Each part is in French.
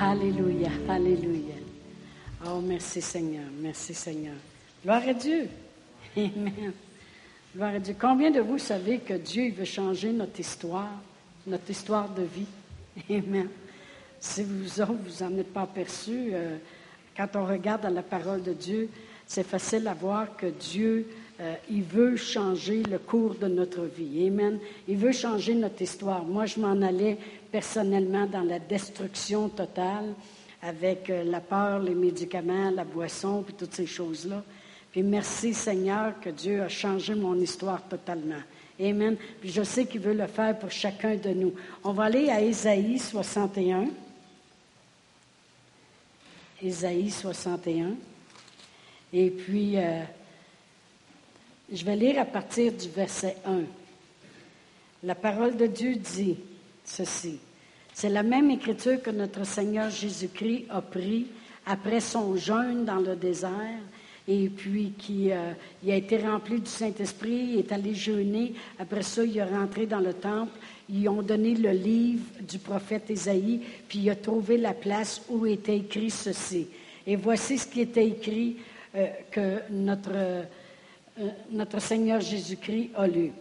Alléluia, Alléluia. Oh, merci Seigneur, merci Seigneur. Gloire à Dieu. Amen. Gloire à Dieu. Combien de vous savez que Dieu veut changer notre histoire, notre histoire de vie? Amen. Si vous autres, vous n'en êtes pas aperçus, euh, quand on regarde dans la parole de Dieu, c'est facile à voir que Dieu, euh, il veut changer le cours de notre vie. Amen. Il veut changer notre histoire. Moi, je m'en allais personnellement dans la destruction totale avec euh, la peur, les médicaments, la boisson, puis toutes ces choses-là. Puis merci Seigneur que Dieu a changé mon histoire totalement. Amen. Puis je sais qu'il veut le faire pour chacun de nous. On va aller à Ésaïe 61. Ésaïe 61. Et puis, euh, je vais lire à partir du verset 1. La parole de Dieu dit ceci. C'est la même écriture que notre Seigneur Jésus-Christ a pris après son jeûne dans le désert et puis qui euh, a été rempli du Saint-Esprit, il est allé jeûner. Après ça, il est rentré dans le temple. Ils ont donné le livre du prophète Ésaïe, puis il a trouvé la place où était écrit ceci. Et voici ce qui était écrit euh, que notre, euh, notre Seigneur Jésus-Christ a lu.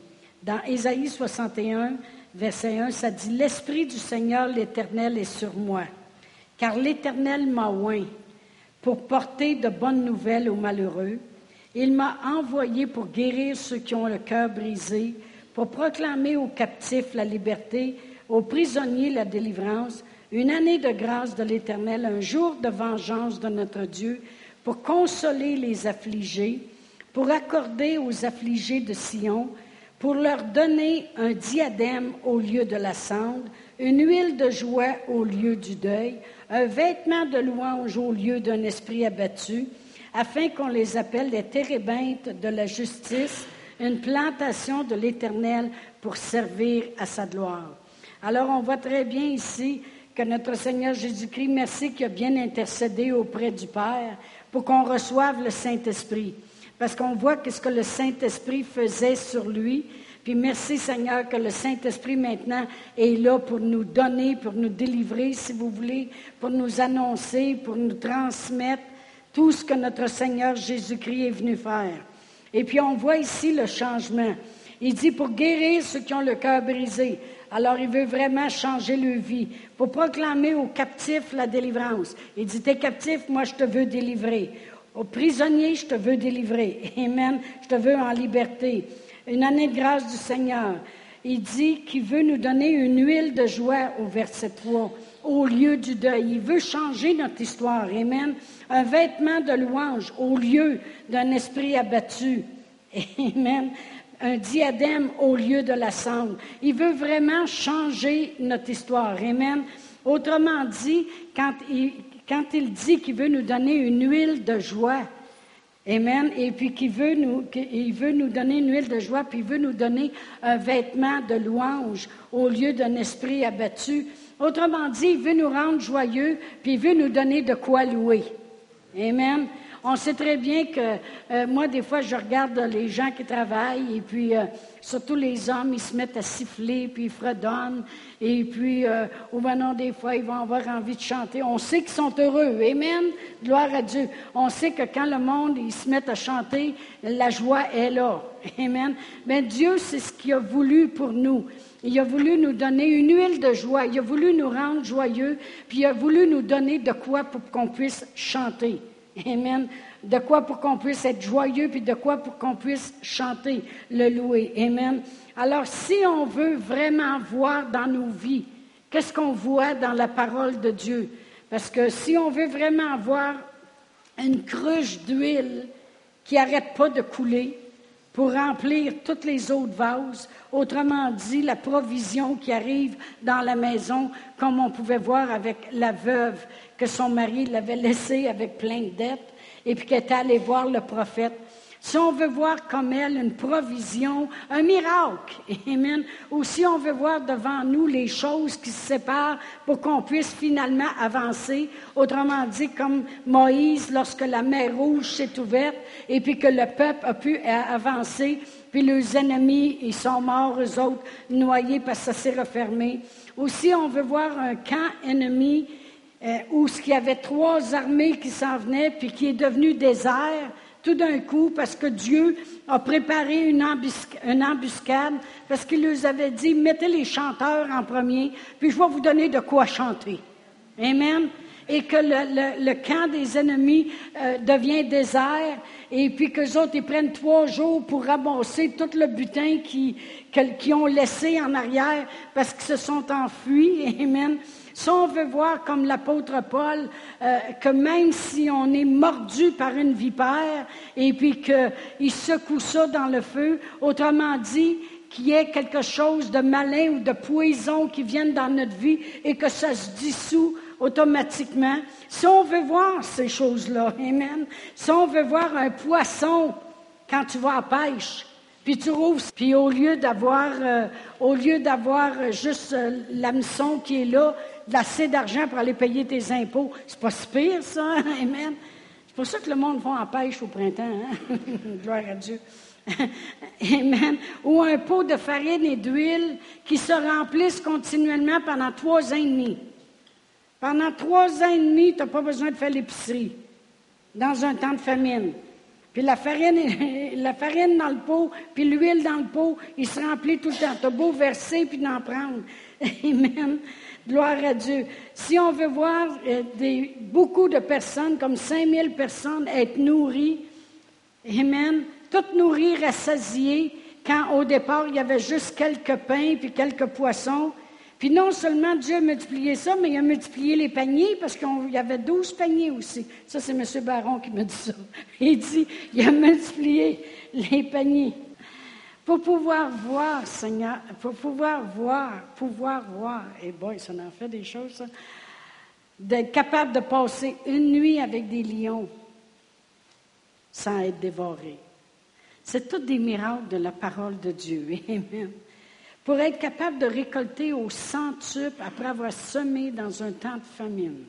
Dans Ésaïe 61, verset 1, ça dit, L'Esprit du Seigneur l'Éternel est sur moi, car l'Éternel m'a oint pour porter de bonnes nouvelles aux malheureux. Il m'a envoyé pour guérir ceux qui ont le cœur brisé, pour proclamer aux captifs la liberté, aux prisonniers la délivrance, une année de grâce de l'Éternel, un jour de vengeance de notre Dieu, pour consoler les affligés, pour accorder aux affligés de Sion, pour leur donner un diadème au lieu de la cendre, une huile de joie au lieu du deuil, un vêtement de louange au lieu d'un esprit abattu, afin qu'on les appelle les térébintes de la justice, une plantation de l'Éternel pour servir à sa gloire. Alors on voit très bien ici que notre Seigneur Jésus-Christ, merci qu'il a bien intercédé auprès du Père pour qu'on reçoive le Saint-Esprit. Parce qu'on voit ce que le Saint-Esprit faisait sur lui, puis merci Seigneur que le Saint-Esprit maintenant est là pour nous donner, pour nous délivrer, si vous voulez, pour nous annoncer, pour nous transmettre tout ce que notre Seigneur Jésus-Christ est venu faire. Et puis on voit ici le changement. Il dit pour guérir ceux qui ont le cœur brisé. Alors il veut vraiment changer leur vie. Pour proclamer aux captifs la délivrance. Il dit, t'es captif, moi je te veux délivrer. Aux prisonniers, je te veux délivrer. Amen. Je te veux en liberté une année de grâce du Seigneur. Il dit qu'il veut nous donner une huile de joie au verset 3, au lieu du deuil. Il veut changer notre histoire. Amen. Un vêtement de louange au lieu d'un esprit abattu. Amen. Un diadème au lieu de la cendre. Il veut vraiment changer notre histoire. Amen. Autrement dit, quand il, quand il dit qu'il veut nous donner une huile de joie, Amen. Et puis qu'il veut nous, donner une huile de joie, puis il veut nous donner un vêtement de louange au lieu d'un esprit abattu. Autrement dit, il veut nous rendre joyeux, puis il veut nous donner de quoi louer. Amen. On sait très bien que euh, moi, des fois, je regarde les gens qui travaillent et puis euh, surtout les hommes, ils se mettent à siffler puis ils fredonnent et puis euh, au moment des fois, ils vont avoir envie de chanter. On sait qu'ils sont heureux. Amen. Gloire à Dieu. On sait que quand le monde, ils se met à chanter, la joie est là. Amen. Mais Dieu, c'est ce qu'il a voulu pour nous. Il a voulu nous donner une huile de joie. Il a voulu nous rendre joyeux, puis il a voulu nous donner de quoi pour qu'on puisse chanter. Amen. De quoi pour qu'on puisse être joyeux, puis de quoi pour qu'on puisse chanter, le louer. Amen. Alors, si on veut vraiment voir dans nos vies, qu'est-ce qu'on voit dans la parole de Dieu? Parce que si on veut vraiment avoir une cruche d'huile qui n'arrête pas de couler pour remplir toutes les autres vases, autrement dit, la provision qui arrive dans la maison, comme on pouvait voir avec la veuve que son mari l'avait laissé avec plein de dettes, et puis qu'elle était allée voir le prophète. Si on veut voir comme elle une provision, un miracle, Amen, ou si on veut voir devant nous les choses qui se séparent pour qu'on puisse finalement avancer, autrement dit comme Moïse lorsque la mer rouge s'est ouverte et puis que le peuple a pu avancer, puis les ennemis, ils sont morts, eux autres, noyés parce que ça s'est refermé. Ou si on veut voir un camp ennemi euh, où il y avait trois armées qui s'en venaient, puis qui est devenu désert tout d'un coup parce que Dieu a préparé une, embuscade, parce qu'il leur avait dit, mettez les chanteurs en premier, puis je vais vous donner de quoi chanter. Amen. Et que le, camp des ennemis euh, devient désert, et puis qu'eux autres, ils prennent trois jours pour ramasser tout le butin qu'ils ont laissé en arrière parce qu'ils se sont enfuis. Amen. Si on veut voir comme l'apôtre Paul, euh, que même si on est mordu par une vipère et puis qu'il secoue ça dans le feu, autrement dit, qu'il y ait quelque chose de malin ou de poison qui vienne dans notre vie et que ça se dissout automatiquement. Si on veut voir ces choses-là, amen. Si on veut voir un poisson quand tu vas à pêche, puis tu rouvres, puis au lieu d'avoir, euh, d'avoir juste euh, l'hameçon qui est là, assez d'argent pour aller payer tes impôts. C'est pas si pire, ça, hein? Amen. C'est pour ça que le monde va en pêche au printemps, hein? Gloire à Dieu. Amen. Ou un pot de farine et d'huile qui se remplissent continuellement pendant trois ans et demi. Pendant trois ans et demi, tu n'as pas besoin de faire l'épicerie dans un temps de famine. Puis la farine, dans le pot, puis l'huile dans le pot, il se remplit tout le temps. Tu as beau verser puis d'en prendre. Amen. Gloire à Dieu. Si on veut voir euh, beaucoup de personnes, comme 5000 personnes, être nourries, Amen, toutes nourries, rassasiées, quand au départ, il y avait juste quelques pains puis quelques poissons. Puis non seulement Dieu a multiplié ça, mais il a multiplié les paniers parce qu'il y avait 12 paniers aussi. Ça, c'est M. Baron qui me dit ça. Il dit, il a multiplié les paniers. Pour pouvoir voir, Seigneur, pour pouvoir voir, pouvoir voir, et boy, ça en fait des choses, d'être capable de passer une nuit avec des lions sans être dévoré. C'est tout des miracles de la parole de Dieu. Amen. Pour être capable de récolter au centuple après avoir semé dans un temps de famine.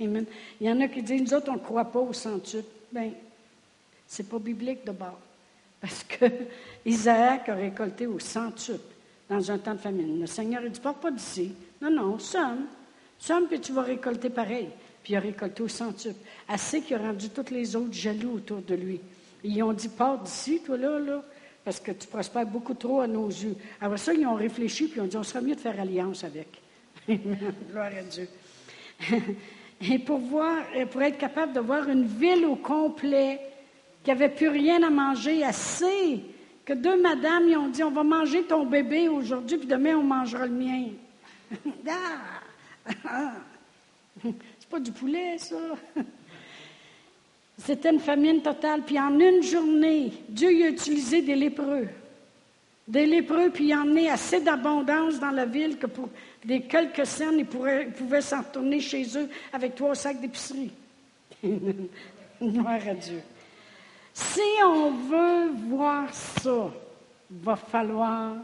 Amen. Il y en a qui disent, nous autres, on ne croit pas au centuple. Bien, c'est pas biblique de bord. Parce que Isaac a récolté au centuple dans un temps de famine. Le Seigneur a dit, pars pas d'ici. Non, non, somme. Somme, puis tu vas récolter pareil. Puis il a récolté au centuple. Assez qu'il a rendu tous les autres jaloux autour de lui. Ils ont dit, pars d'ici, toi là, là, parce que tu prospères beaucoup trop à nos yeux. Alors ça, ils ont réfléchi, puis ils ont dit, on serait mieux de faire alliance avec. Gloire à Dieu. Et pour, voir, pour être capable de voir une ville au complet qui n'avaient plus rien à manger, assez, que deux madames ils ont dit On va manger ton bébé aujourd'hui, puis demain on mangera le mien. ah! C'est pas du poulet, ça. C'était une famine totale. Puis en une journée, Dieu a utilisé des lépreux. Des lépreux, puis il en est assez d'abondance dans la ville que pour des quelques scènes, ils, pouvaient s'en retourner chez eux avec trois sacs d'épicerie. Gloire à Dieu. Si on veut voir ça, il va falloir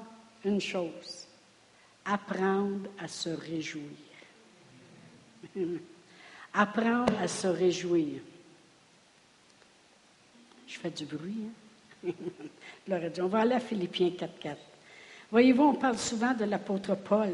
une chose, apprendre à se réjouir. apprendre à se réjouir. Je fais du bruit. Hein? on va aller à Philippiens 4.4. Voyez-vous, on parle souvent de l'apôtre Paul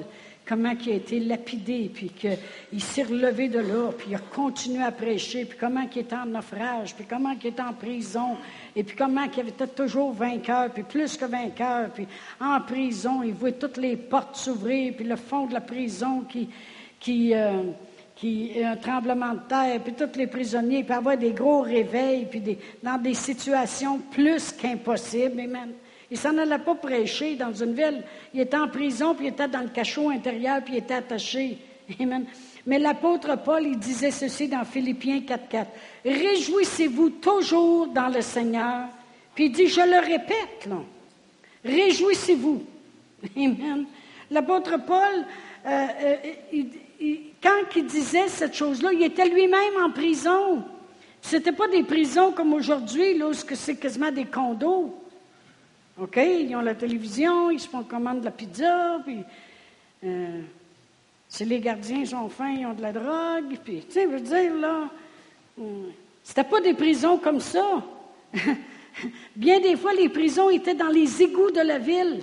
comment il a été lapidé, puis qu'il s'est relevé de là, puis il a continué à prêcher, puis comment il était en naufrage, puis comment il était en prison, et puis comment il était toujours vainqueur, puis plus que vainqueur, puis en prison, il voit toutes les portes s'ouvrir, puis le fond de la prison qui, qui, euh, qui un tremblement de terre, puis tous les prisonniers, puis avoir des gros réveils, puis dans des situations plus qu'impossibles, même. Il s'en allait pas prêcher dans une ville. Il était en prison, puis il était dans le cachot intérieur, puis il était attaché. Amen. Mais l'apôtre Paul, il disait ceci dans Philippiens 4.4. Réjouissez-vous toujours dans le Seigneur. Puis il dit, je le répète, là. Réjouissez-vous. Amen. L'apôtre Paul, euh, euh, quand il disait cette chose-là, il était lui-même en prison. Ce n'était pas des prisons comme aujourd'hui, là, où c'est quasiment des condos. OK? Ils ont la télévision, ils se font commande de la pizza, puis euh, si les gardiens sont fins, ils ont de la drogue, puis, tu sais, veux dire, là, euh, c'était pas des prisons comme ça. Bien des fois, les prisons étaient dans les égouts de la ville.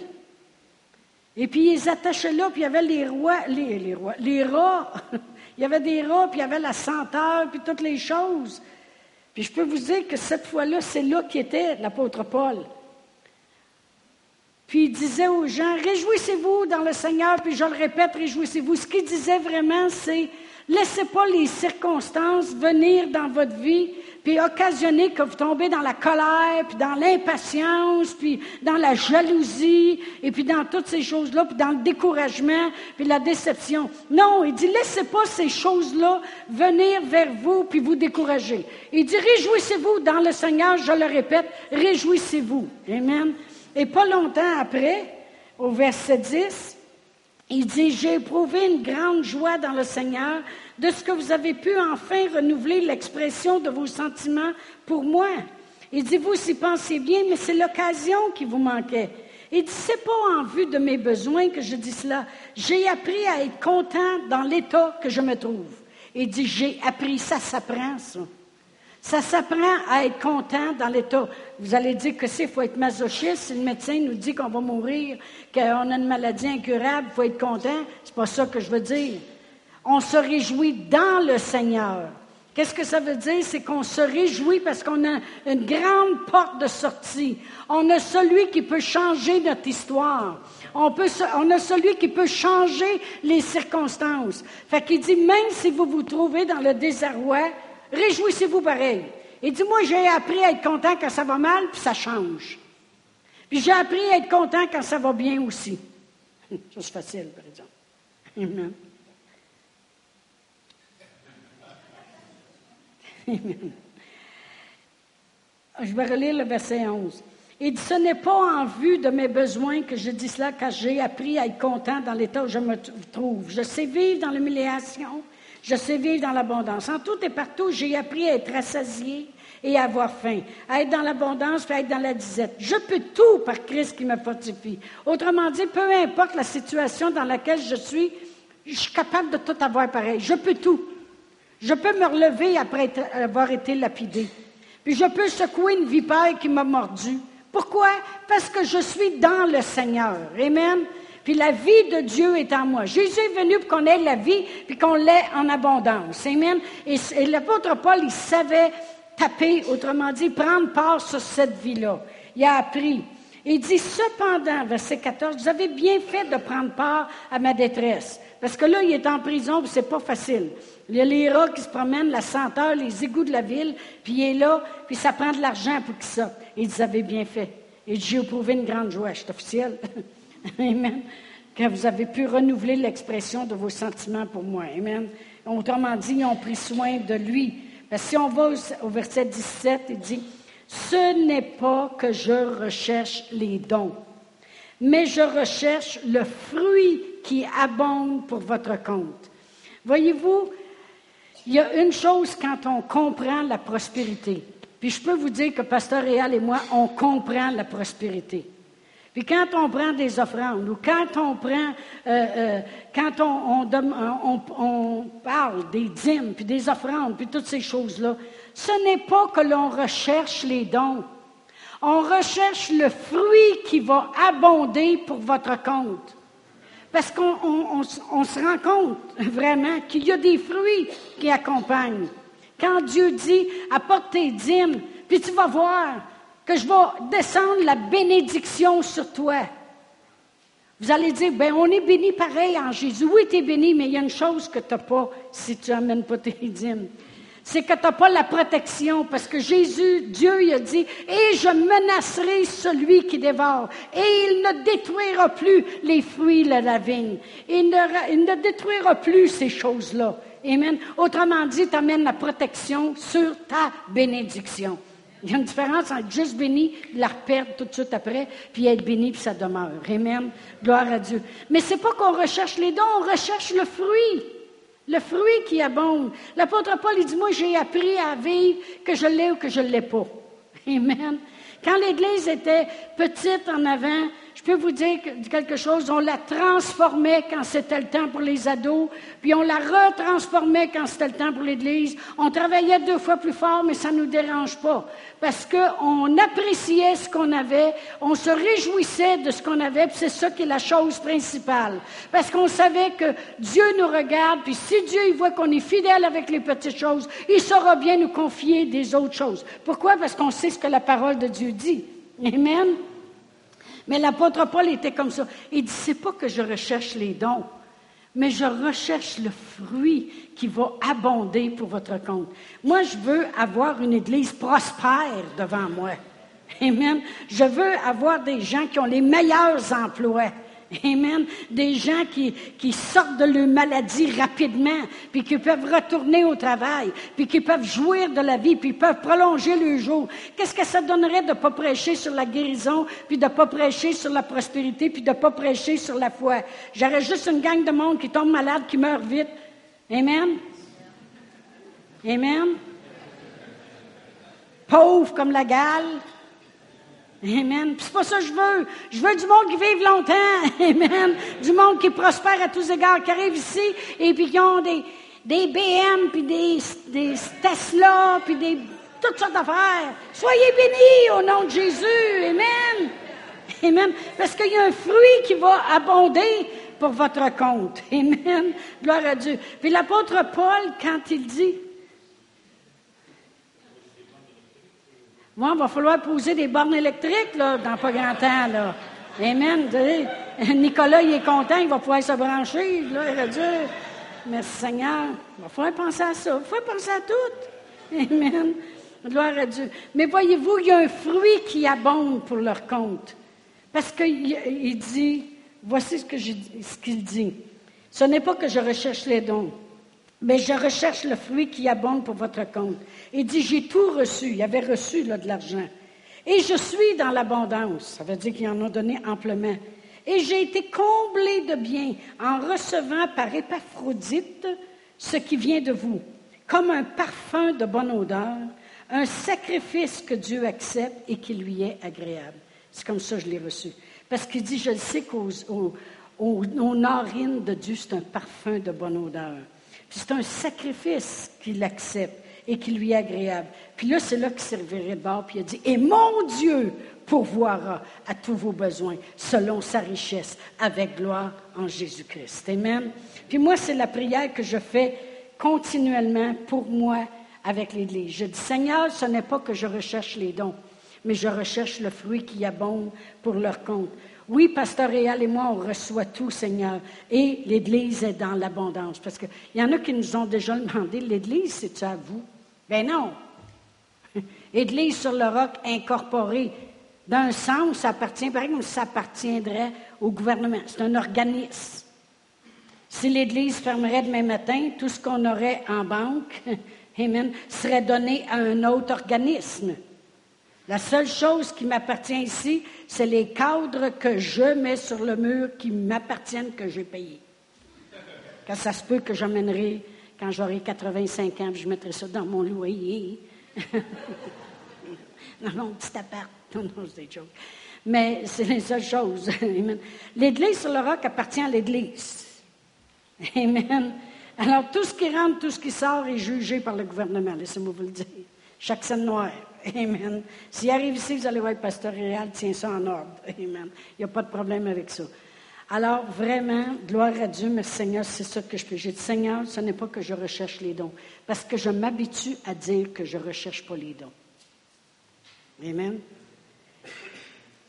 Et puis, ils attachaient là, puis il y avait les rois, les, rois, les rats. il y avait des rats, puis il y avait la senteur, puis toutes les choses. Puis je peux vous dire que cette fois-là, c'est là qu'était l'apôtre Paul. Puis il disait aux gens, réjouissez-vous dans le Seigneur, puis je le répète, réjouissez-vous. Ce qu'il disait vraiment, c'est, laissez pas les circonstances venir dans votre vie, puis occasionner que vous tombez dans la colère, puis dans l'impatience, puis dans la jalousie, et puis dans toutes ces choses-là, puis dans le découragement, puis la déception. Non, il dit, laissez pas ces choses-là venir vers vous, puis vous décourager. Il dit, réjouissez-vous dans le Seigneur, je le répète, réjouissez-vous. Amen. Et pas longtemps après, au verset 10, il dit, j'ai éprouvé une grande joie dans le Seigneur de ce que vous avez pu enfin renouveler l'expression de vos sentiments pour moi. Il dit, vous y pensez bien, mais c'est l'occasion qui vous manquait. Il dit, c'est pas en vue de mes besoins que je dis cela. J'ai appris à être content dans l'état que je me trouve. Il dit, j'ai appris, ça s'apprend, ça. Ça s'apprend à être content dans l'état. Vous allez dire que c'est, faut être masochiste. Si le médecin nous dit qu'on va mourir, qu'on a une maladie incurable, il faut être content. C'est pas ça que je veux dire. On se réjouit dans le Seigneur. Qu'est-ce que ça veut dire? C'est qu'on se réjouit parce qu'on a une grande porte de sortie. On a celui qui peut changer notre histoire. On, peut, on a celui qui peut changer les circonstances. Fait qu'il dit, même si vous vous trouvez dans le désarroi, réjouissez-vous pareil. Il dit, moi, j'ai appris à être content quand ça va mal, puis ça change. Puis j'ai appris à être content quand ça va bien aussi. Ça, c'est facile, par exemple. Amen. Amen. Je vais relire le verset 11. Il dit, ce n'est pas en vue de mes besoins que je dis cela, car j'ai appris à être content dans l'état où je me trouve. Je sais vivre dans l'humiliation, je sais vivre dans l'abondance. En tout et partout, j'ai appris à être rassasié et à avoir faim, à être dans l'abondance et à être dans la disette. Je peux tout par Christ qui me fortifie. Autrement dit, peu importe la situation dans laquelle je suis, je suis capable de tout avoir pareil. Je peux tout. Je peux me relever après avoir été lapidé. Puis je peux secouer une vipère qui m'a mordu. Pourquoi? Parce que je suis dans le Seigneur. Amen. Puis la vie de Dieu est en moi. Jésus est venu pour qu'on ait la vie, puis qu'on l'ait en abondance. Amen. Et, l'apôtre Paul, il savait taper, autrement dit, prendre part sur cette vie-là. Il a appris. Il dit, cependant, verset 14, vous avez bien fait de prendre part à ma détresse. Parce que là, il est en prison, puis c'est pas facile. Il y a les rats qui se promènent, la senteur, les égouts de la ville, puis il est là, puis ça prend de l'argent pour qu'il sorte. Il dit, vous avez bien fait. Et j'ai éprouvé une grande joie. C'est officiel. Amen. Que vous avez pu renouveler l'expression de vos sentiments pour moi. Amen. Autrement dit, ils ont pris soin de lui. Parce que si on va au, verset 17, il dit, ce n'est pas que je recherche les dons, mais je recherche le fruit qui abonde pour votre compte. Voyez-vous, il y a une chose quand on comprend la prospérité. Puis je peux vous dire que Pasteur Réal et moi, on comprend la prospérité. Puis quand on prend des offrandes ou quand on prend, euh, euh, quand on, on, parle des dîmes, puis des offrandes, puis toutes ces choses-là, ce n'est pas que l'on recherche les dons. On recherche le fruit qui va abonder pour votre compte. Parce qu'on se rend compte vraiment qu'il y a des fruits qui accompagnent. Quand Dieu dit, apporte tes dîmes, puis tu vas voir, que je vais descendre la bénédiction sur toi. Vous allez dire, ben on est béni pareil en Jésus. Oui, tu es béni, mais il y a une chose que tu n'as pas si tu n'amènes pas tes dîmes. C'est que tu n'as pas la protection, parce que Jésus, Dieu, il a dit, et je menacerai celui qui dévore, et il ne détruira plus les fruits de la vigne. Il ne, détruira plus ces choses-là. Amen. Autrement dit, tu amènes la protection sur ta bénédiction. Il y a une différence entre juste béni, la perdre tout de suite après, puis être béni, puis ça demeure. Amen. Gloire à Dieu. Mais c'est pas qu'on recherche les dons, on recherche le fruit. Le fruit qui abonde. L'apôtre Paul, il dit, moi, j'ai appris à vivre que je l'ai ou que je ne l'ai pas. Amen. Quand l'Église était petite en avant, je peux vous dire quelque chose, on la transformait quand c'était le temps pour les ados, puis on la retransformait quand c'était le temps pour l'Église. On travaillait deux fois plus fort, mais ça ne nous dérange pas, parce qu'on appréciait ce qu'on avait, on se réjouissait de ce qu'on avait, puis c'est ça qui est la chose principale. Parce qu'on savait que Dieu nous regarde, puis si Dieu voit qu'on est fidèle avec les petites choses, il saura bien nous confier des autres choses. Pourquoi? Parce qu'on sait ce que la parole de Dieu dit. Amen. Mais l'apôtre Paul était comme ça. Il dit, c'est pas que je recherche les dons, mais je recherche le fruit qui va abonder pour votre compte. Moi, je veux avoir une église prospère devant moi. Amen. Je veux avoir des gens qui ont les meilleurs emplois. Amen. Des gens qui, qui sortent de leur maladie rapidement, puis qui peuvent retourner au travail, puis qui peuvent jouir de la vie, puis peuvent prolonger le jour. Qu'est-ce que ça donnerait de ne pas prêcher sur la guérison, puis de ne pas prêcher sur la prospérité, puis de ne pas prêcher sur la foi? J'aurais juste une gang de monde qui tombe malade, qui meurt vite. Amen? Amen? Pauvre comme la gale. Amen. Puis c'est pas ça que je veux. Je veux du monde qui vive longtemps. Amen. Du monde qui prospère à tous égards, qui arrive ici et puis qui ont des, des BM, puis des, des Tesla, puis des toutes sortes d'affaires. Soyez bénis au nom de Jésus. Amen. Amen. Parce qu'il y a un fruit qui va abonder pour votre compte. Amen. Gloire à Dieu. Puis l'apôtre Paul, quand il dit, Moi, il va falloir poser des bornes électriques, là, dans pas grand temps, là. Amen. Nicolas, il est content, il va pouvoir se brancher, là. Merci Seigneur. Il va falloir penser à ça. Il faut penser à tout. Amen. Gloire à Dieu. Mais voyez-vous, il y a un fruit qui abonde pour leur compte. Parce qu'il dit, voici ce qu'il dit. Ce n'est pas que je recherche les dons, mais je recherche le fruit qui abonde pour votre compte. Il dit, j'ai tout reçu. Il avait reçu de l'argent. Et je suis dans l'abondance. Ça veut dire qu'il en a donné amplement. Et j'ai été comblé de biens en recevant par Épaphrodite ce qui vient de vous, comme un parfum de bonne odeur, un sacrifice que Dieu accepte et qui lui est agréable. C'est comme ça que je l'ai reçu. Parce qu'il dit, je sais qu'aux aux, narines de Dieu, c'est un parfum de bonne odeur. C'est un sacrifice qu'il accepte et qui lui est agréable. Puis là, c'est là qu'il servirait de bord, puis il a dit, et mon Dieu pourvoira à tous vos besoins selon sa richesse, avec gloire en Jésus-Christ. Amen. Puis moi, c'est la prière que je fais continuellement pour moi avec l'Église. Je dis, Seigneur, ce n'est pas que je recherche les dons, mais je recherche le fruit qui abonde pour leur compte. Oui, Pasteur Réal et moi, on reçoit tout, Seigneur. Et l'Église est dans l'abondance. Parce qu'il y en a qui nous ont déjà demandé, l'Église, c'est-tu à vous? Ben non. Église sur le roc incorporée. D'un sens, ça appartient, par exemple, ça appartiendrait au gouvernement. C'est un organisme. Si l'Église fermerait demain matin, tout ce qu'on aurait en banque, Amen, serait donné à un autre organisme. La seule chose qui m'appartient ici, c'est les cadres que je mets sur le mur qui m'appartiennent, que j'ai payés. Quand ça se peut que j'emmènerai, quand j'aurai 85 ans, je mettrai ça dans mon loyer. dans mon petit appart. Non, non, c'est des Mais c'est les seules choses. L'Église sur le roc appartient à l'Église. Amen. Alors, tout ce qui rentre, tout ce qui sort est jugé par le gouvernement. Laissez-moi vous le dire. Chaque scène noire. Amen. S'il arrive ici, vous allez voir, pasteur Réal tient ça en ordre. Amen. Il n'y a pas de problème avec ça. Alors, vraiment, gloire à Dieu, mais Seigneur, c'est ça que je peux. J'ai dit, Seigneur, ce n'est pas que je recherche les dons, parce que je m'habitue à dire que je ne recherche pas les dons. Amen.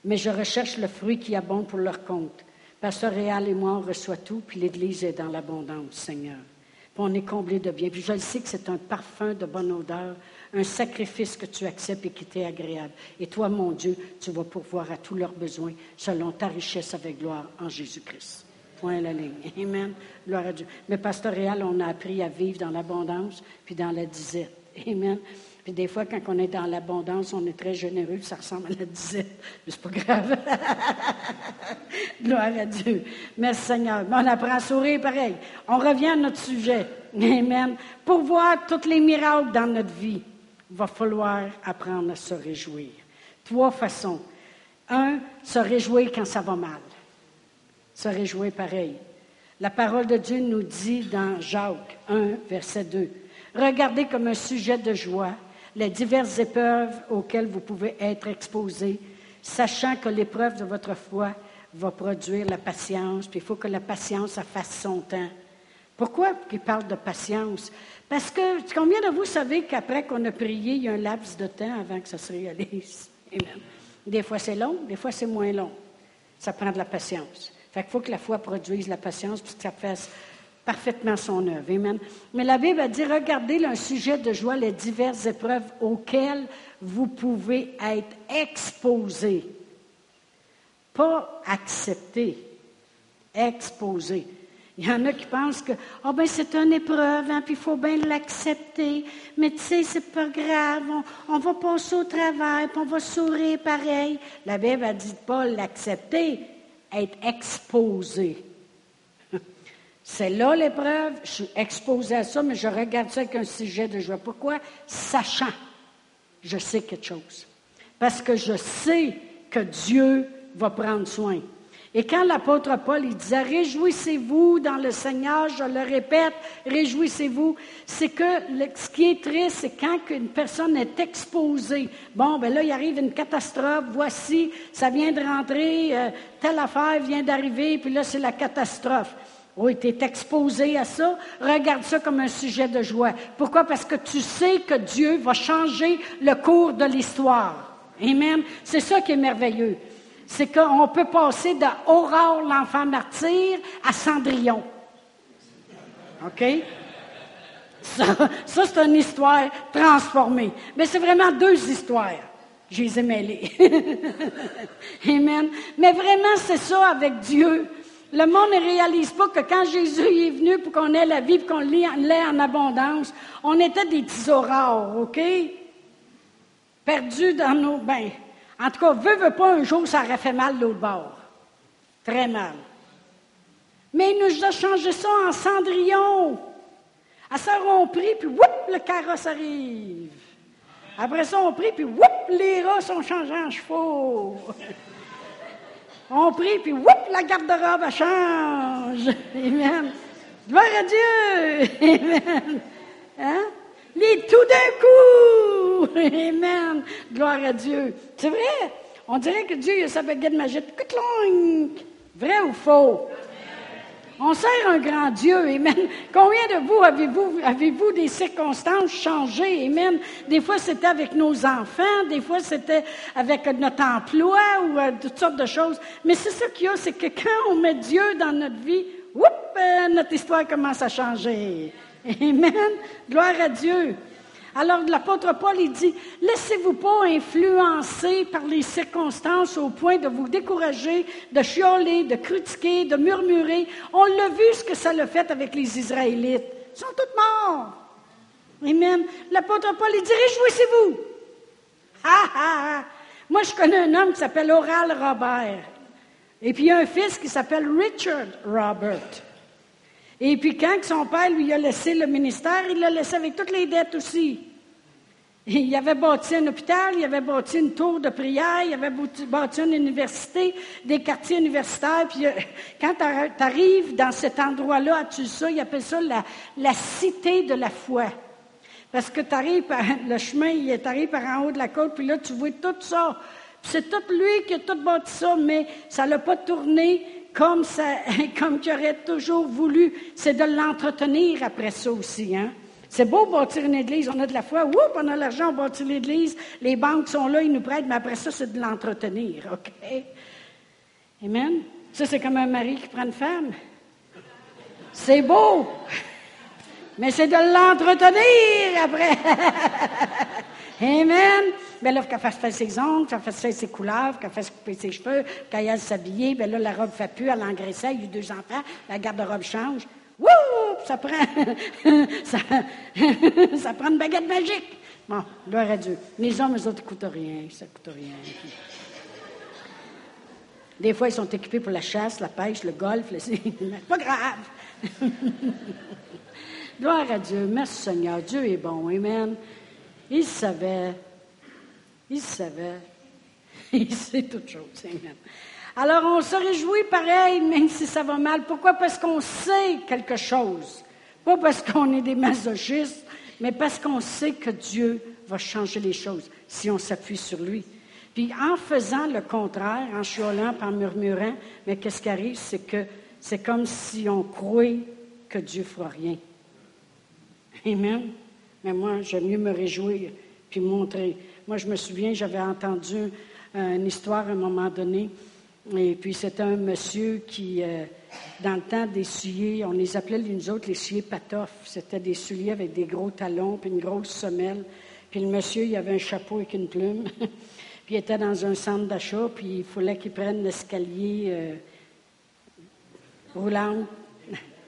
Mais je recherche le fruit qui abonde pour leur compte. Pasteur Réal et moi, on reçoit tout, puis l'Église est dans l'abondance, Seigneur. Puis on est comblé de bien. Puis je le sais que c'est un parfum de bonne odeur un sacrifice que tu acceptes et qui t'est agréable. Et toi, mon Dieu, tu vas pourvoir à tous leurs besoins selon ta richesse avec gloire en Jésus-Christ. Point la ligne. Amen. Gloire à Dieu. Mais pasteur Réal, on a appris à vivre dans l'abondance puis dans la disette. Amen. Puis des fois, quand on est dans l'abondance, on est très généreux, ça ressemble à la disette. Mais c'est pas grave. Gloire à Dieu. Merci Seigneur. On apprend à sourire pareil. On revient à notre sujet. Amen. Pour voir tous les miracles dans notre vie va falloir apprendre à se réjouir. Trois façons. Un, se réjouir quand ça va mal. Se réjouir pareil. La parole de Dieu nous dit dans Jacques 1, verset 2, Regardez comme un sujet de joie les diverses épreuves auxquelles vous pouvez être exposés, sachant que l'épreuve de votre foi va produire la patience, puis il faut que la patience fasse son temps. Pourquoi il parle de patience? Parce que combien de vous savez qu'après qu'on a prié, il y a un laps de temps avant que ça se réalise? Des fois c'est long, des fois c'est moins long. Ça prend de la patience. Fait qu'il faut que la foi produise la patience pour que ça fasse parfaitement son œuvre. Amen. Mais la Bible a dit, regardez un sujet de joie, les diverses épreuves auxquelles vous pouvez être exposés. Pas acceptés, exposés. Il y en a qui pensent que oh ben c'est une épreuve, hein, puis il faut bien l'accepter. Mais tu sais, c'est pas grave, on, va passer au travail, puis on va sourire pareil. La Bible a dit pas l'accepter, être exposé. C'est là l'épreuve, je suis exposé à ça, mais je regarde ça avec un sujet de joie. Pourquoi? Sachant, je sais quelque chose. Parce que je sais que Dieu va prendre soin. Et quand l'apôtre Paul il disait Réjouissez-vous dans le Seigneur, je le répète, réjouissez-vous, c'est que ce qui est triste, c'est quand une personne est exposée. Bon, ben là, il arrive une catastrophe, voici, ça vient de rentrer, euh, telle affaire vient d'arriver, puis là, c'est la catastrophe. Oui, tu es exposé à ça. Regarde ça comme un sujet de joie. Pourquoi? Parce que tu sais que Dieu va changer le cours de l'histoire. Amen. C'est ça qui est merveilleux c'est qu'on peut passer d'Aurore, l'enfant martyr, à Cendrillon. OK? Ça, c'est une histoire transformée. Mais c'est vraiment deux histoires. Je les ai mêlées. Amen. Mais vraiment, c'est ça avec Dieu. Le monde ne réalise pas que quand Jésus est venu pour qu'on ait la vie, qu'on l'ait en abondance, on était des petits aurores, OK? Perdus dans nos... bains. En tout cas, veut, veut pas, un jour, ça aurait fait mal l'autre bord. Très mal. Mais il nous a changé ça en cendrillon. À ça, on prie, puis whoop, le carrosse arrive. Après ça, on prie, puis whoop, les rats sont changés en chevaux. on prie, puis whoop, la garde-robe change. Amen. Gloire à Dieu. Amen. Hein? Les tout d'un coup! Amen! Gloire à Dieu. C'est vrai? On dirait que Dieu a sa baguette magique. Vrai ou faux? On sert un grand Dieu, Amen. Combien de vous avez-vous avez -vous des circonstances changées, Amen? Des fois, c'était avec nos enfants, des fois, c'était avec notre emploi ou euh, toutes sortes de choses. Mais c'est ça qu'il y a, c'est que quand on met Dieu dans notre vie, whoop, euh, notre histoire commence à changer. Amen. Gloire à Dieu. Alors l'apôtre Paul, il dit, laissez-vous pas influencer par les circonstances au point de vous décourager, de chioler, de critiquer, de murmurer. On l'a vu ce que ça l'a fait avec les Israélites. Ils sont tous morts. Amen. L'apôtre Paul, il dit, réjouissez-vous. Ha, ha, Moi, je connais un homme qui s'appelle Oral Robert. Et puis, un fils qui s'appelle Richard Robert. Et puis quand son père lui a laissé le ministère, il l'a laissé avec toutes les dettes aussi. Il avait bâti un hôpital, il avait bâti une tour de prière, il avait bâti une université, des quartiers universitaires. Puis euh, quand tu arrives dans cet endroit-là à Tulsa, il appelle ça la, cité de la foi. Parce que tu arrives par le chemin, il est par en haut de la côte, puis là, tu vois tout ça. C'est tout lui qui a tout bâti ça, mais ça l'a pas tourné comme, ça, comme tu aurais toujours voulu, c'est de l'entretenir après ça aussi. Hein? C'est beau bâtir une église, on a de la foi, oups, on a l'argent, on bâtit l'église, les banques sont là, ils nous prêtent, mais après ça, c'est de l'entretenir, OK? Amen? Ça, c'est comme un mari qui prend une femme. C'est beau, mais c'est de l'entretenir après. Amen. Bien là, qu'elle fasse faire ses ongles, qu'elle fasse faire ses couleurs, qu'elle fasse couper ses cheveux, qu'elle aille s'habiller. Bien là, la robe ne fait plus, elle engraissait, il y a eu deux enfants, la garde-robe change. Wouh! Ça prend, ça, prend une baguette magique. Bon, gloire à Dieu. Les hommes, eux autres, ne coûtent rien, ça coûte rien. Des fois, ils sont équipés pour la chasse, la pêche, le golf, le... pas grave. gloire à Dieu. Merci Seigneur. Dieu est bon. Amen. Il savait. Il savait. Il sait toutes choses. Amen. Alors, on se réjouit pareil, même si ça va mal. Pourquoi? Parce qu'on sait quelque chose. Pas parce qu'on est des masochistes, mais parce qu'on sait que Dieu va changer les choses si on s'appuie sur lui. Puis en faisant le contraire, en chiolant, en murmurant, mais qu'est-ce qui arrive, c'est que c'est comme si on croyait que Dieu fera rien. Amen. Mais moi, j'aime mieux me réjouir puis montrer. Moi, je me souviens, j'avais entendu une histoire à un moment donné, et puis c'était un monsieur qui, euh, dans le temps des souliers, on les appelait nous autres les souliers patoffes. C'était des souliers avec des gros talons puis une grosse semelle. Puis le monsieur, il avait un chapeau avec une plume. puis il était dans un centre d'achat, puis il fallait qu'il prenne l'escalier euh, roulant.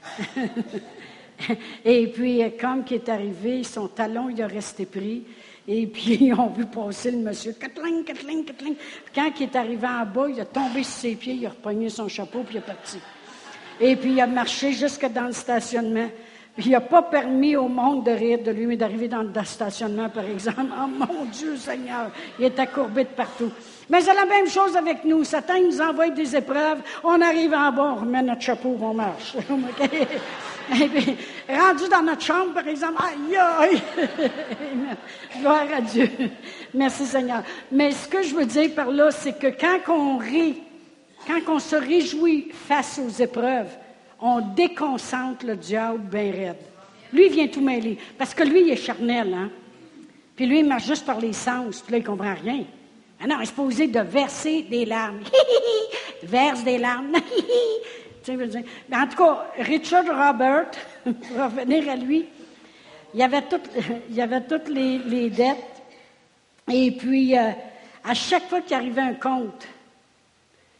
Et puis, comme il est arrivé, son talon, il a resté pris. Et puis, ils ont vu passer le monsieur. Catling, catling, catling. Quand il est arrivé en bas, il a tombé sur ses pieds, il a repogné son chapeau, puis il est parti. Et puis, il a marché jusque dans le stationnement. Il n'a pas permis au monde de rire de lui, mais d'arriver dans le stationnement, par exemple. Oh mon Dieu Seigneur, il est accourbé de partout. Mais c'est la même chose avec nous. Satan nous envoie des épreuves. On arrive en bas, on remet notre chapeau, on marche. Puis, rendu dans notre chambre, par exemple, aïe, aïe! Gloire à Dieu. Merci Seigneur. Mais ce que je veux dire par là, c'est que quand on rit, quand on se réjouit face aux épreuves, on déconcentre le diable bien raide. Lui, il vient tout mêler. Parce que lui, il est charnel, hein? Puis lui, il marche juste par les sens. Puis là, il ne comprend rien. Ah non, il est supposé de verser des larmes. Verse des larmes. Mais en tout cas, Richard Robert, pour revenir à lui, il avait avait toutes les, dettes. Et puis, euh, à chaque fois qu'il arrivait un compte,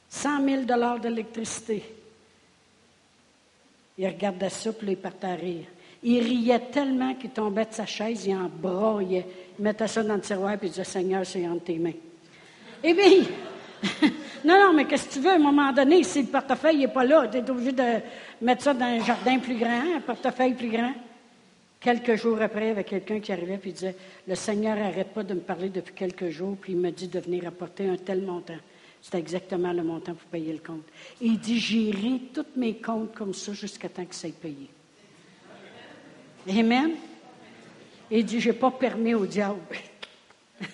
100 000 d'électricité, il regardait ça, puis il partait rire. Il riait tellement qu'il tombait de sa chaise, il en broyait. Il mettait ça dans le tiroir, puis il disait Seigneur, c'est entre tes mains. Eh bien, non, non, mais qu'est-ce que tu veux, à un moment donné, si le portefeuille n'est pas là, tu es obligé de mettre ça dans un jardin plus grand, un portefeuille plus grand. Quelques jours après, il y avait quelqu'un qui arrivait et disait Le Seigneur n'arrête pas de me parler depuis quelques jours, puis il me dit de venir apporter un tel montant. C'était exactement le montant pour payer le compte. Et il dit J'ai ri tous mes comptes comme ça jusqu'à temps que ça ait payé. Amen. Et il dit Je n'ai pas permis au diable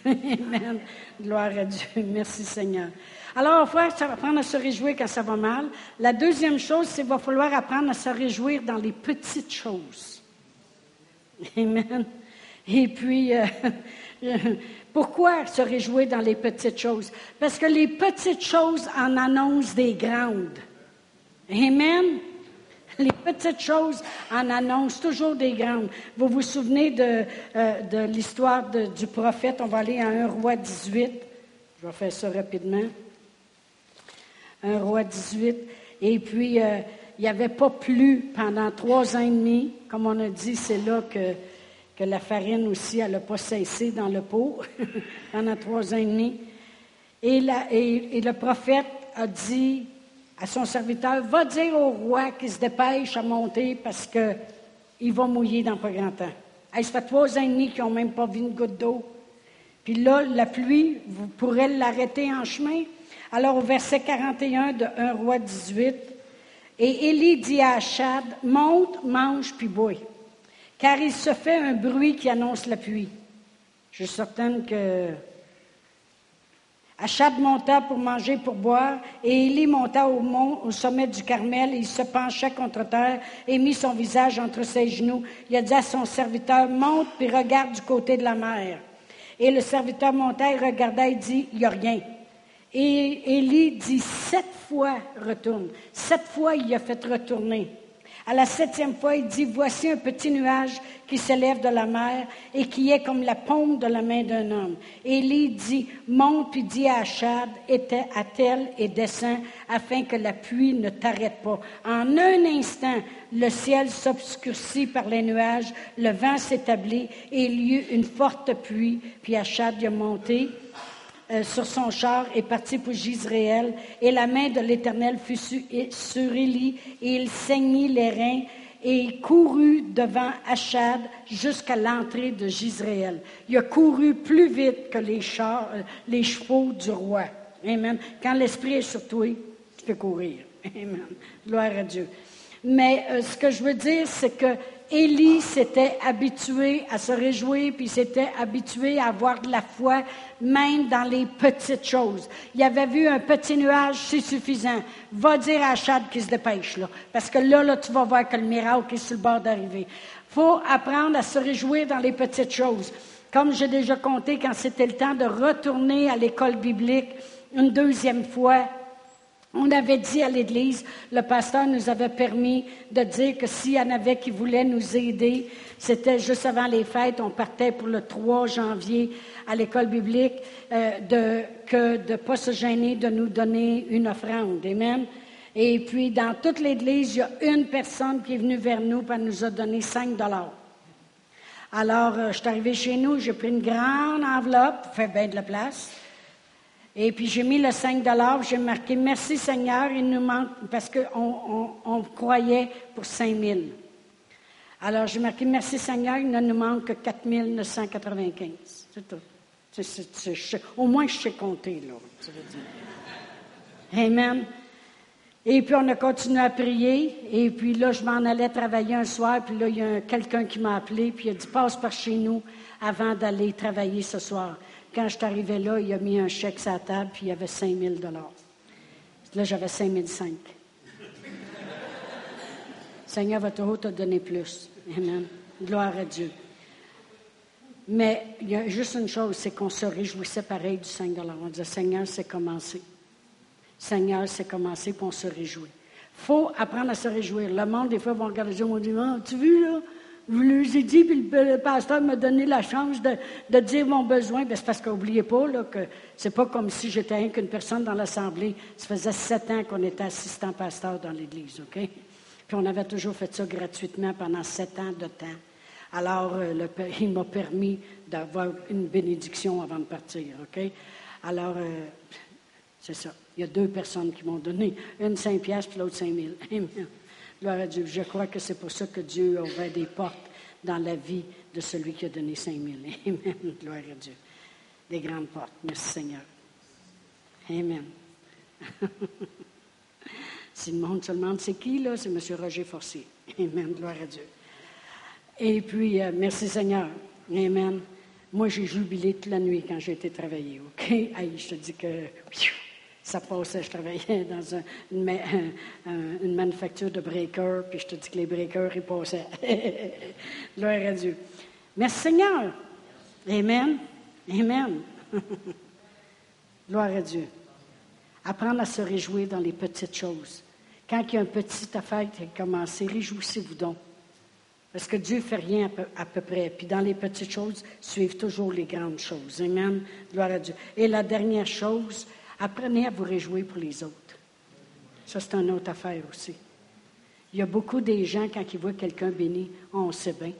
Amen. Gloire à Dieu. Merci Seigneur. Alors, il va falloir apprendre à se réjouir quand ça va mal. La deuxième chose, c'est qu'il va falloir apprendre à se réjouir dans les petites choses. Amen. Et puis, euh, pourquoi se réjouir dans les petites choses? Parce que les petites choses en annoncent des grandes. Amen. Les petites choses en annoncent toujours des grandes. Vous vous souvenez de, euh, l'histoire du prophète? On va aller à 1 roi 18. Je vais faire ça rapidement. 1 roi 18. Et puis, euh, il n'y avait pas plu pendant trois ans et demi. Comme on a dit, c'est là que, que la farine aussi, elle n'a pas cessé dans le pot pendant trois ans et demi. Et le prophète a dit à son serviteur, va dire au roi qu'il se dépêche à monter parce qu'il va mouiller dans pas grand temps. Il ça fait trois ans et demi qu'ils n'ont même pas vu une goutte d'eau. Puis là, la pluie, vous pourrez l'arrêter en chemin. Alors, au verset 41 de 1 roi 18, et Élie dit à Achad, monte, mange, puis bois, car il se fait un bruit qui annonce la pluie. Je suis certaine que Achab monta pour manger, pour boire, et Élie monta au sommet du Carmel, et il se pencha contre terre et mit son visage entre ses genoux. Il a dit à son serviteur, monte, puis regarde du côté de la mer. Et le serviteur monta et regarda et dit, il n'y a rien. Et Élie dit, sept fois retourne. Sept fois, il a fait retourner. À la septième fois, il dit, voici un petit nuage qui s'élève de la mer et qui est comme la paume de la main d'un homme. Élie dit, monte puis dit à Achad, était à tel et descend afin que la pluie ne t'arrête pas. En un instant, le ciel s'obscurcit par les nuages, le vent s'établit et il y eut une forte pluie, puis Achad est monté euh, sur son char et parti pour Gisraël. Et la main de l'Éternel fut sur, Élie, et il saignit les reins, et courut devant Achad jusqu'à l'entrée de Gisraël. Il a couru plus vite que les, chars, euh, les chevaux du roi. Amen. Quand l'Esprit est sur toi, tu peux courir. Amen. Gloire à Dieu. Mais euh, ce que je veux dire, c'est que Élie s'était habitué à se réjouir, puis s'était habitué à avoir de la foi, même dans les petites choses. Il avait vu un petit nuage, c'est suffisant. Va dire à Chad qu'il se dépêche, là. Parce que là, là, tu vas voir que le miracle est sur le bord d'arriver. faut apprendre à se réjouir dans les petites choses. Comme j'ai déjà compté quand c'était le temps de retourner à l'école biblique une deuxième fois, on avait dit à l'Église, le pasteur nous avait permis de dire que s'il y en avait qui voulaient nous aider, c'était juste avant les fêtes, on partait pour le 3 janvier à l'école biblique, euh, de, que de ne pas se gêner de nous donner une offrande. Amen. Et puis, dans toute l'Église, il y a une personne qui est venue vers nous, et nous a donné 5 dollars. Alors, euh, je suis arrivée chez nous, j'ai pris une grande enveloppe, fait bien de la place. Et puis j'ai mis le 5 j'ai marqué Merci Seigneur, il nous manque, parce qu'on on, croyait pour 5 000. Alors j'ai marqué Merci Seigneur, il ne nous manque que 4 995. C'est tout. au moins je sais compter, là. Amen. Et puis on a continué à prier. Et puis là, je m'en allais travailler un soir. Puis là, il y a quelqu'un qui m'a appelé. Puis il a dit Passe par chez nous avant d'aller travailler ce soir. Quand je suis arrivé là, il a mis un chèque sur la table, puis il y avait 5 000 Là, j'avais 5 500. Seigneur, votre haut t'a donné plus. Amen. Gloire à Dieu. Mais il y a juste une chose, c'est qu'on se réjouissait pareil du 5 On disait, Seigneur, c'est commencé. Seigneur, c'est commencé, puis on se réjouit. Il faut apprendre à se réjouir. Le monde, des fois, va regarder ça, on dit, ah, tu vu, là? Je lui ai dit, puis le, pasteur m'a donné la chance de, dire mon besoin. Ben, c'est parce qu'oubliez pas là, que c'est pas comme si j'étais rien qu'une personne dans l'Assemblée. Ça faisait sept ans qu'on était assistant pasteur dans l'Église, OK? Puis on avait toujours fait ça gratuitement pendant sept ans de temps. Alors, euh, il m'a permis d'avoir une bénédiction avant de partir, OK? Alors, euh, c'est ça. Il y a deux personnes qui m'ont donné, une 5 piastres puis l'autre 5 000. Amen. Gloire à Dieu. Je crois que c'est pour ça que Dieu a ouvert des portes dans la vie de celui qui a donné 5 000. Amen. Gloire à Dieu. Des grandes portes. Merci Seigneur. Amen. si le monde se demande c'est qui, là, c'est M. Roger Forcier. Amen. Gloire à Dieu. Et puis, euh, merci Seigneur. Amen. Moi, j'ai jubilé toute la nuit quand j'ai été travailler. OK? Aïe, je te dis que ça passait. Je travaillais dans une, manufacture de breakers, puis je te dis que les breakers, ils passaient. Gloire à Dieu. Merci Seigneur. Amen. Amen. Gloire à Dieu. Apprendre à se réjouir dans les petites choses. Quand il y a une petite affaire qui a commencé, réjouissez-vous donc. Parce que Dieu ne fait rien à peu, près. Puis dans les petites choses, suivent toujours les grandes choses. Amen. Gloire à Dieu. Et la dernière chose, Apprenez à vous réjouir pour les autres. Ça, c'est une autre affaire aussi. Il y a beaucoup des gens, quand ils voient quelqu'un béni, on sait bien.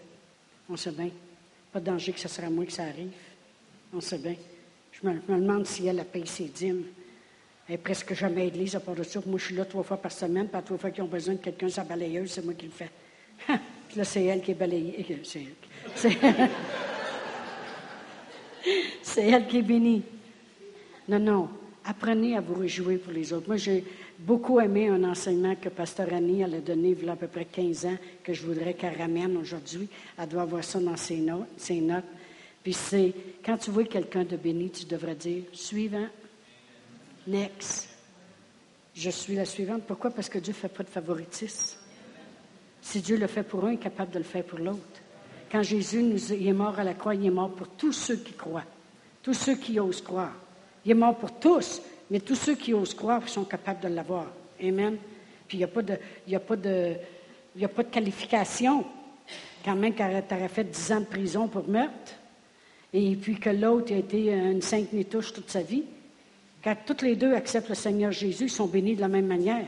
On sait bien. Pas de danger que ce sera moi que ça arrive. On sait bien. Je me, demande si elle a payé ses dîmes. Elle est presque jamais l'église à part de ça. Moi, je suis là trois fois par semaine, pas trois fois qu'ils ont besoin de quelqu'un sa balayeuse, c'est moi qui le fais. Puis là, c'est elle qui est balayée. C'est elle qui est bénie. Non, non apprenez à vous réjouir pour les autres. Moi, j'ai beaucoup aimé un enseignement que Pasteur Annie a donné il y a à peu près 15 ans, que je voudrais qu'elle ramène aujourd'hui. Elle doit avoir ça dans ses notes. Puis c'est, quand tu vois quelqu'un de béni, tu devrais dire, suivant, next. Je suis la suivante. Pourquoi? Parce que Dieu ne fait pas de favoritisme. Si Dieu le fait pour un, il est capable de le faire pour l'autre. Quand Jésus est mort à la croix, il est mort pour tous ceux qui croient, tous ceux qui osent croire. Il est mort pour tous, mais tous ceux qui osent croire sont capables de l'avoir. Amen. Puis il n'y a, pas de, a, qualification. Quand même, tu aurais fait 10 ans de prison pour meurtre, et puis que l'autre a été une sainte nétouche toute sa vie. Quand toutes les deux acceptent le Seigneur Jésus, ils sont bénis de la même manière.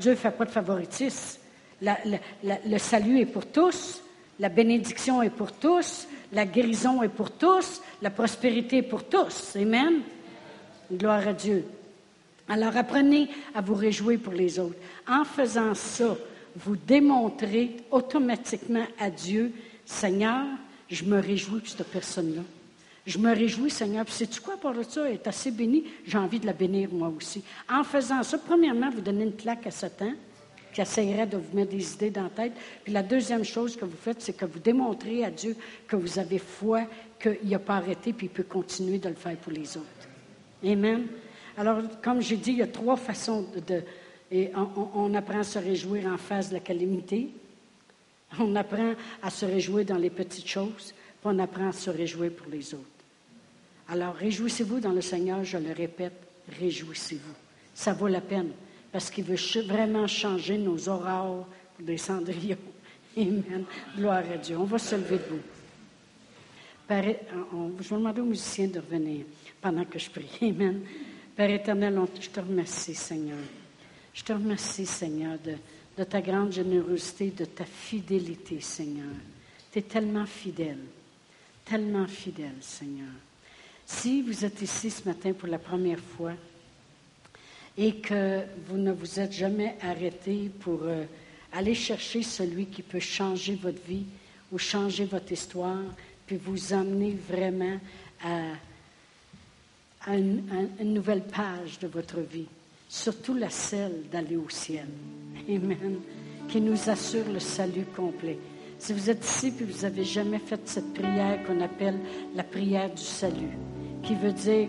Dieu ne fait pas de favoritisme. le salut est pour tous, la bénédiction est pour tous, la guérison est pour tous, la prospérité est pour tous. Amen. Gloire à Dieu. Alors apprenez à vous réjouir pour les autres. En faisant ça, vous démontrez automatiquement à Dieu, Seigneur, je me réjouis de cette personne-là. Je me réjouis, Seigneur. Puis, sais-tu quoi, par ça, elle est assez bénie. J'ai envie de la bénir, moi aussi. En faisant ça, premièrement, vous donnez une claque à Satan, qui essayerait de vous mettre des idées dans la tête. Puis, la deuxième chose que vous faites, c'est que vous démontrez à Dieu que vous avez foi, qu'il n'a pas arrêté, puis il peut continuer de le faire pour les autres. Amen. Alors, comme j'ai dit, il y a trois façons de. et on, on, apprend à se réjouir en face de la calamité. On apprend à se réjouir dans les petites choses. On apprend à se réjouir pour les autres. Alors, réjouissez-vous dans le Seigneur, je le répète, réjouissez-vous. Ça vaut la peine, parce qu'il veut vraiment changer nos aurores pour des cendrillons. Amen. Gloire à Dieu. On va se lever debout. je vais demander aux musiciens de revenir pendant que je prie. Amen. Père éternel, je te remercie, Seigneur. Je te remercie, Seigneur, de, ta grande générosité, de ta fidélité, Seigneur. Tu es tellement fidèle, tellement fidèle, Seigneur. Si vous êtes ici ce matin pour la première fois et que vous ne vous êtes jamais arrêté pour euh, aller chercher celui qui peut changer votre vie ou changer votre histoire, puis vous emmener vraiment à, une, nouvelle page de votre vie, surtout la celle d'aller au ciel. Amen. Qui nous assure le salut complet. Si vous êtes ici et vous n'avez jamais fait cette prière qu'on appelle la prière du salut, qui veut dire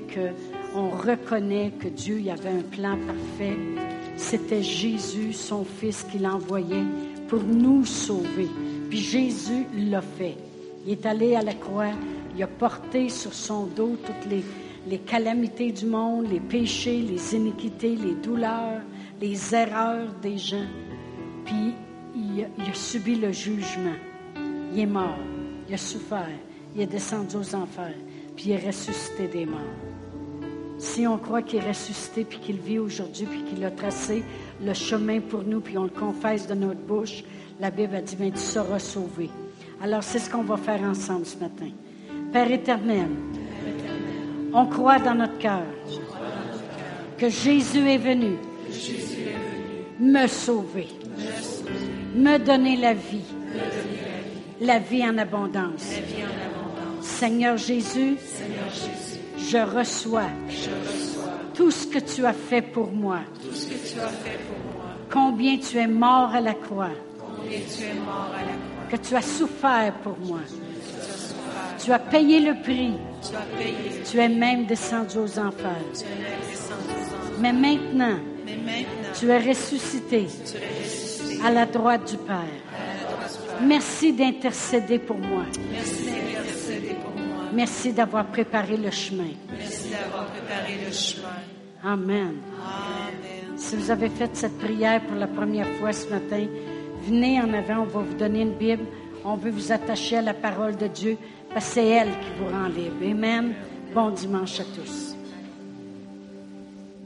qu'on reconnaît que Dieu y avait un plan parfait. C'était Jésus, son Fils, qui l'envoyait pour nous sauver. Puis Jésus l'a fait. Il est allé à la croix, il a porté sur son dos toutes les, les calamités du monde, les péchés, les iniquités, les douleurs, les erreurs des gens. Puis il il a subi le jugement. Il est mort. Il a souffert. Il est descendu aux enfers puis il est ressuscité des morts. Si on croit qu'il est ressuscité, puis qu'il vit aujourd'hui, puis qu'il a tracé le chemin pour nous, puis on le confesse de notre bouche, la Bible a dit, bien, tu seras sauvé. Alors, c'est ce qu'on va faire ensemble ce matin. Père éternel, on croit dans notre cœur que Jésus est venu me sauver, me donner la vie, la vie en abondance. Seigneur Jésus, je, reçois tout ce que tu as fait pour moi. Combien tu es mort à la croix. Que tu as souffert pour moi. Tu as payé le prix. Tu, es même descendu aux enfers. Mais maintenant, tu es ressuscité, à la droite du Père. Merci d'intercéder pour moi. Merci d'avoir préparé le chemin. Merci d'avoir préparé le chemin. Amen. Amen. Si vous avez fait cette prière pour la première fois ce matin, venez en avant, on va vous donner une Bible. On veut vous attacher à la parole de Dieu parce que c'est elle qui vous rend libre. Amen. Bon dimanche à tous.